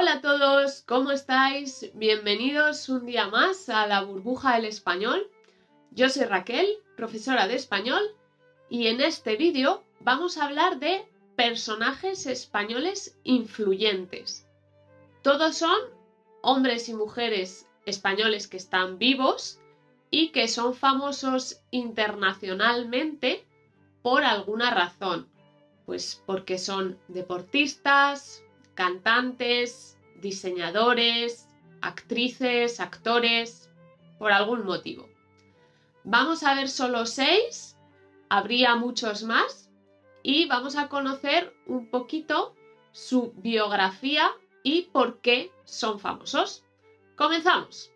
Hola a todos, ¿cómo estáis? Bienvenidos un día más a la burbuja del español. Yo soy Raquel, profesora de español, y en este vídeo vamos a hablar de personajes españoles influyentes. Todos son hombres y mujeres españoles que están vivos y que son famosos internacionalmente por alguna razón. Pues porque son deportistas, cantantes, diseñadores, actrices, actores, por algún motivo. Vamos a ver solo seis, habría muchos más, y vamos a conocer un poquito su biografía y por qué son famosos. Comenzamos.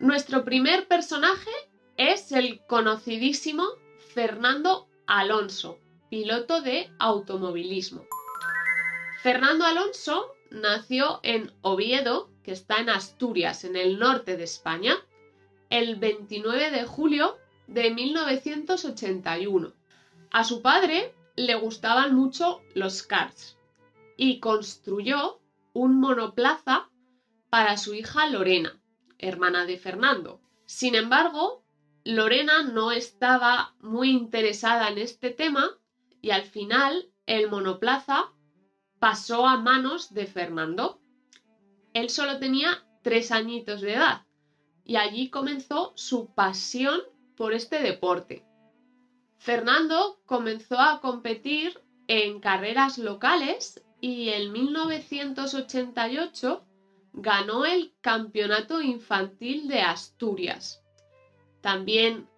Nuestro primer personaje es el conocidísimo Fernando Alonso, piloto de automovilismo. Fernando Alonso nació en Oviedo, que está en Asturias, en el norte de España, el 29 de julio de 1981. A su padre le gustaban mucho los karts y construyó un monoplaza para su hija Lorena, hermana de Fernando. Sin embargo, Lorena no estaba muy interesada en este tema y al final el monoplaza pasó a manos de Fernando. Él solo tenía tres añitos de edad y allí comenzó su pasión por este deporte. Fernando comenzó a competir en carreras locales y en 1988 ganó el Campeonato Infantil de Asturias. También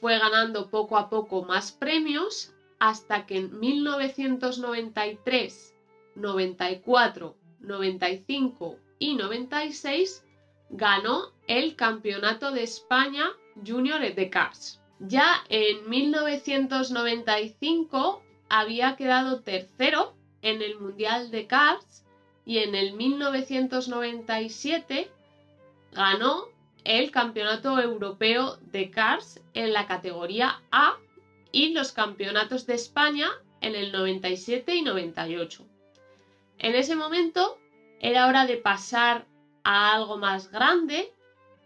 fue ganando poco a poco más premios hasta que en 1993 94, 95 y 96 ganó el Campeonato de España Junior de Cars. Ya en 1995 había quedado tercero en el Mundial de Cars y en el 1997 ganó el Campeonato Europeo de Cars en la categoría A y los Campeonatos de España en el 97 y 98. En ese momento era hora de pasar a algo más grande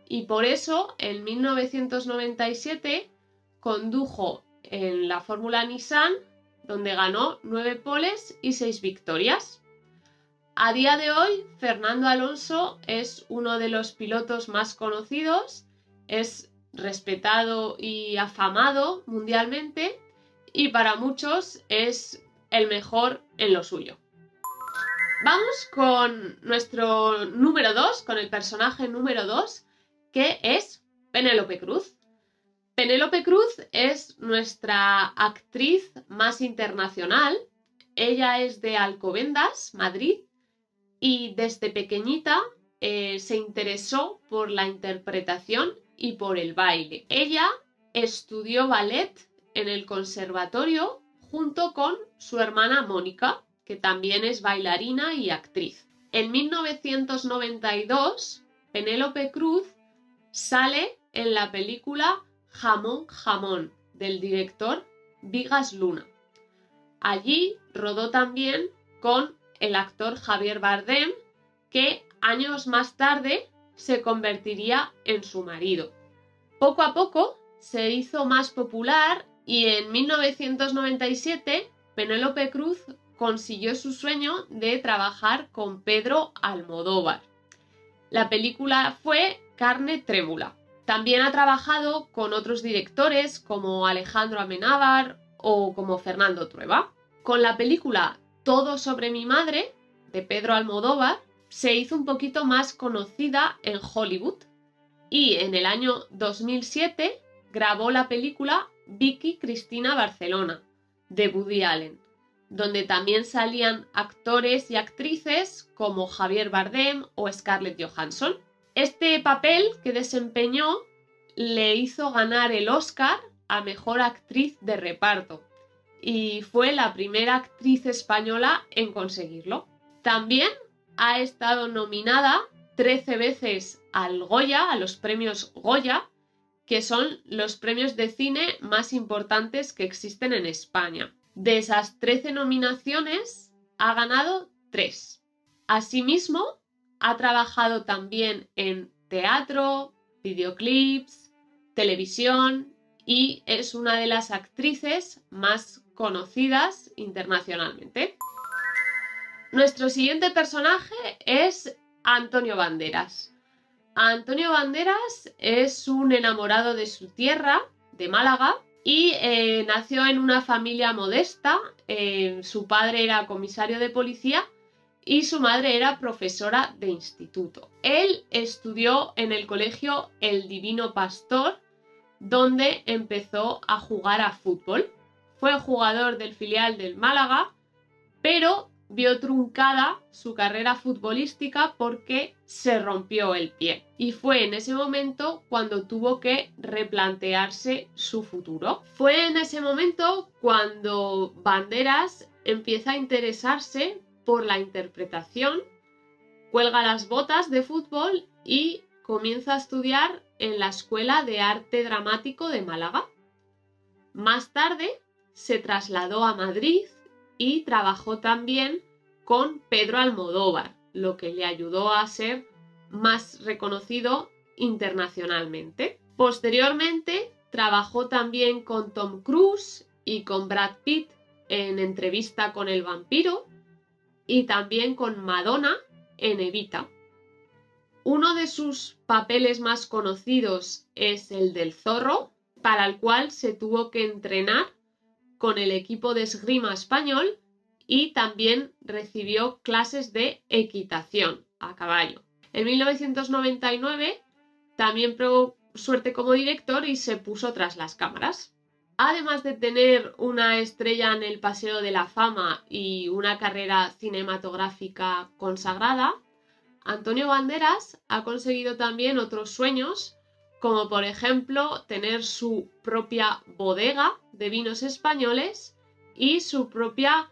y por eso en 1997 condujo en la Fórmula Nissan donde ganó nueve poles y seis victorias. A día de hoy, Fernando Alonso es uno de los pilotos más conocidos, es respetado y afamado mundialmente y para muchos es el mejor en lo suyo. Vamos con nuestro número 2, con el personaje número 2, que es Penélope Cruz. Penélope Cruz es nuestra actriz más internacional. Ella es de Alcobendas, Madrid, y desde pequeñita eh, se interesó por la interpretación y por el baile. Ella estudió ballet en el conservatorio junto con su hermana Mónica que también es bailarina y actriz. En 1992, Penélope Cruz sale en la película Jamón Jamón del director Vigas Luna. Allí rodó también con el actor Javier Bardem, que años más tarde se convertiría en su marido. Poco a poco se hizo más popular y en 1997 Penélope Cruz consiguió su sueño de trabajar con Pedro Almodóvar. La película fue Carne Trémula. También ha trabajado con otros directores como Alejandro Amenábar o como Fernando Trueba. Con la película Todo sobre mi madre de Pedro Almodóvar se hizo un poquito más conocida en Hollywood y en el año 2007 grabó la película Vicky Cristina Barcelona de Woody Allen donde también salían actores y actrices como Javier Bardem o Scarlett Johansson. Este papel que desempeñó le hizo ganar el Oscar a Mejor Actriz de Reparto y fue la primera actriz española en conseguirlo. También ha estado nominada 13 veces al Goya, a los premios Goya, que son los premios de cine más importantes que existen en España. De esas 13 nominaciones, ha ganado 3. Asimismo, ha trabajado también en teatro, videoclips, televisión y es una de las actrices más conocidas internacionalmente. Nuestro siguiente personaje es Antonio Banderas. Antonio Banderas es un enamorado de su tierra, de Málaga, y eh, nació en una familia modesta. Eh, su padre era comisario de policía y su madre era profesora de instituto. Él estudió en el colegio El Divino Pastor, donde empezó a jugar a fútbol. Fue jugador del filial del Málaga, pero vio truncada su carrera futbolística porque se rompió el pie. Y fue en ese momento cuando tuvo que replantearse su futuro. Fue en ese momento cuando Banderas empieza a interesarse por la interpretación, cuelga las botas de fútbol y comienza a estudiar en la Escuela de Arte Dramático de Málaga. Más tarde se trasladó a Madrid y trabajó también con Pedro Almodóvar, lo que le ayudó a ser más reconocido internacionalmente. Posteriormente trabajó también con Tom Cruise y con Brad Pitt en Entrevista con el vampiro y también con Madonna en Evita. Uno de sus papeles más conocidos es el del zorro, para el cual se tuvo que entrenar con el equipo de esgrima español y también recibió clases de equitación a caballo. En 1999 también probó suerte como director y se puso tras las cámaras. Además de tener una estrella en el Paseo de la Fama y una carrera cinematográfica consagrada, Antonio Banderas ha conseguido también otros sueños, como por ejemplo tener su propia bodega de vinos españoles y su propia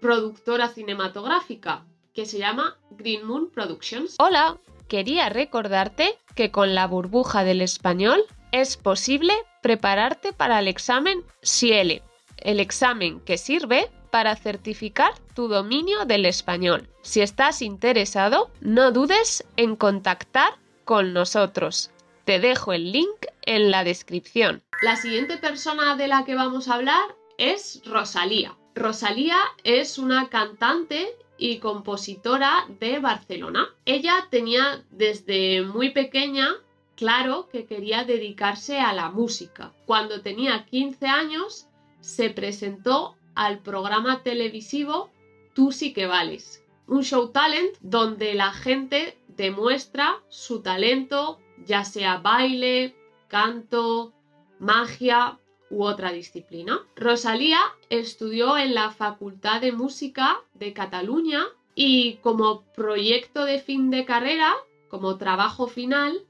productora cinematográfica, que se llama Green Moon Productions. Hola, quería recordarte que con la burbuja del español es posible prepararte para el examen SIELE, el examen que sirve para certificar tu dominio del español. Si estás interesado, no dudes en contactar con nosotros. Te dejo el link en la descripción. La siguiente persona de la que vamos a hablar es Rosalía. Rosalía es una cantante y compositora de Barcelona. Ella tenía desde muy pequeña claro que quería dedicarse a la música. Cuando tenía 15 años se presentó al programa televisivo Tú sí que vales, un show talent donde la gente demuestra su talento, ya sea baile, canto, magia u otra disciplina. Rosalía estudió en la Facultad de Música de Cataluña y como proyecto de fin de carrera, como trabajo final,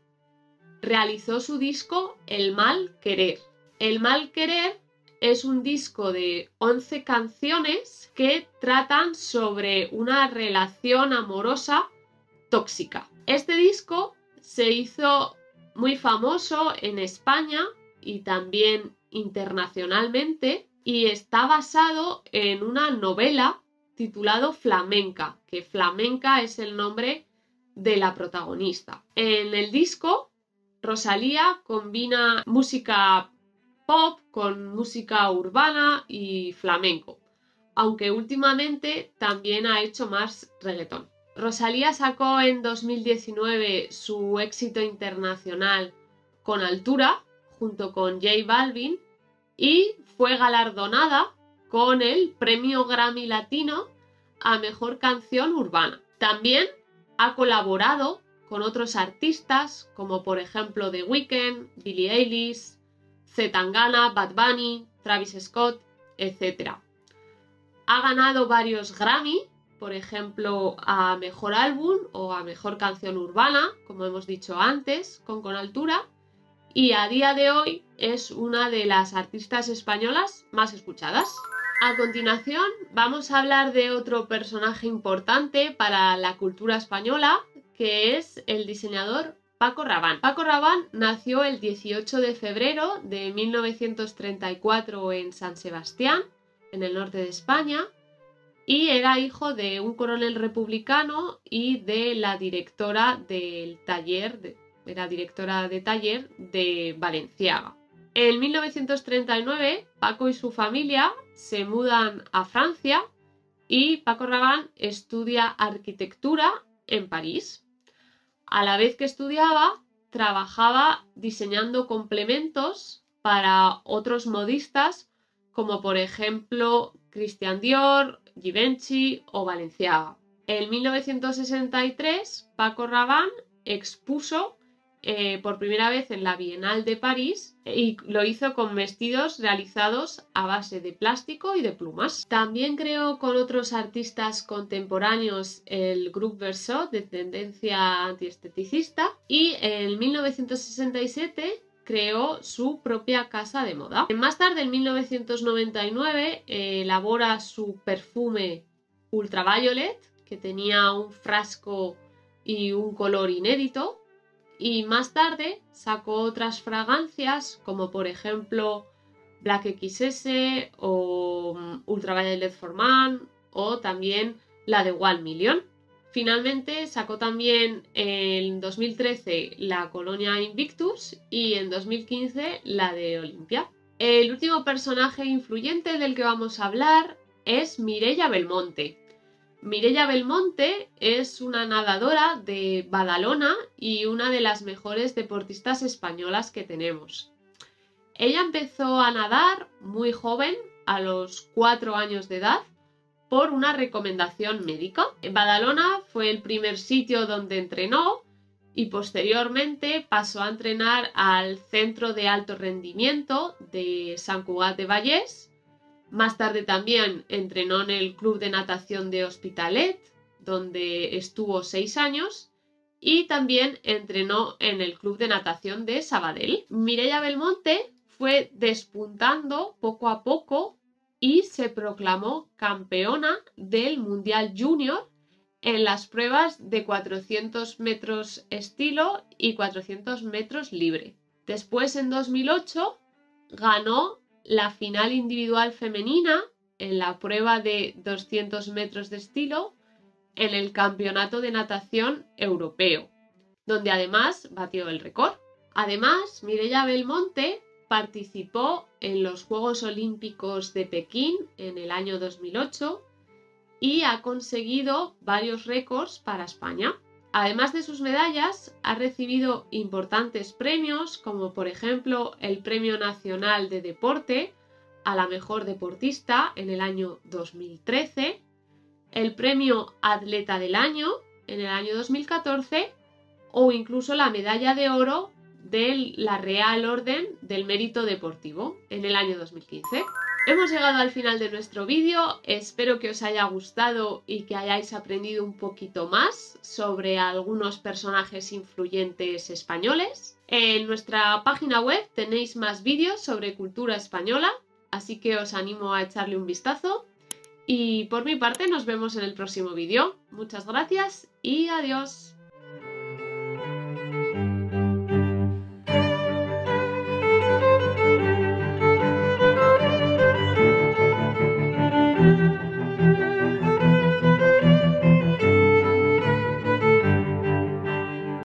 realizó su disco El mal querer. El mal querer es un disco de 11 canciones que tratan sobre una relación amorosa tóxica. Este disco se hizo muy famoso en España y también internacionalmente y está basado en una novela titulado Flamenca, que Flamenca es el nombre de la protagonista. En el disco Rosalía combina música pop con música urbana y flamenco, aunque últimamente también ha hecho más reggaetón. Rosalía sacó en 2019 su éxito internacional con altura, junto con J Balvin, y fue galardonada con el Premio Grammy Latino a Mejor Canción Urbana. También ha colaborado con otros artistas como por ejemplo The Weeknd, Billie Eilish, Zetangana, Bad Bunny, Travis Scott, etc. Ha ganado varios Grammy, por ejemplo a Mejor Álbum o a Mejor Canción Urbana, como hemos dicho antes, con Con Altura, y a día de hoy es una de las artistas españolas más escuchadas. A continuación vamos a hablar de otro personaje importante para la cultura española que es el diseñador Paco Rabanne. Paco Rabanne nació el 18 de febrero de 1934 en San Sebastián, en el norte de España, y era hijo de un coronel republicano y de la directora del taller, era directora de taller de Valenciaga. En 1939, Paco y su familia se mudan a Francia y Paco Rabanne estudia arquitectura en París. A la vez que estudiaba, trabajaba diseñando complementos para otros modistas como por ejemplo Christian Dior, Givenchy o Valenciaga. En 1963, Paco Rabanne expuso eh, por primera vez en la Bienal de París y lo hizo con vestidos realizados a base de plástico y de plumas. También creó con otros artistas contemporáneos el Group Verso de tendencia antiesteticista y en 1967 creó su propia casa de moda. Más tarde, en 1999, elabora su perfume Ultraviolet, que tenía un frasco y un color inédito, y más tarde sacó otras fragancias como por ejemplo Black XS o mm, Ultraviolet for Man o también la de One Million. Finalmente sacó también en 2013 la colonia Invictus y en 2015 la de Olympia. El último personaje influyente del que vamos a hablar es Mireia Belmonte, Mirella Belmonte es una nadadora de Badalona y una de las mejores deportistas españolas que tenemos. Ella empezó a nadar muy joven, a los 4 años de edad, por una recomendación médica. Badalona fue el primer sitio donde entrenó y posteriormente pasó a entrenar al Centro de Alto Rendimiento de San Cugat de Vallés más tarde también entrenó en el Club de Natación de Hospitalet, donde estuvo seis años, y también entrenó en el Club de Natación de Sabadell. Mireia Belmonte fue despuntando poco a poco y se proclamó campeona del Mundial Junior en las pruebas de 400 metros estilo y 400 metros libre. Después, en 2008, ganó la final individual femenina en la prueba de 200 metros de estilo en el Campeonato de Natación Europeo, donde además batió el récord. Además, Mireia Belmonte participó en los Juegos Olímpicos de Pekín en el año 2008 y ha conseguido varios récords para España. Además de sus medallas, ha recibido importantes premios, como por ejemplo el Premio Nacional de Deporte a la Mejor Deportista en el año 2013, el Premio Atleta del Año en el año 2014 o incluso la Medalla de Oro de la Real Orden del Mérito Deportivo en el año 2015. Hemos llegado al final de nuestro vídeo, espero que os haya gustado y que hayáis aprendido un poquito más sobre algunos personajes influyentes españoles. En nuestra página web tenéis más vídeos sobre cultura española, así que os animo a echarle un vistazo. Y por mi parte nos vemos en el próximo vídeo. Muchas gracias y adiós.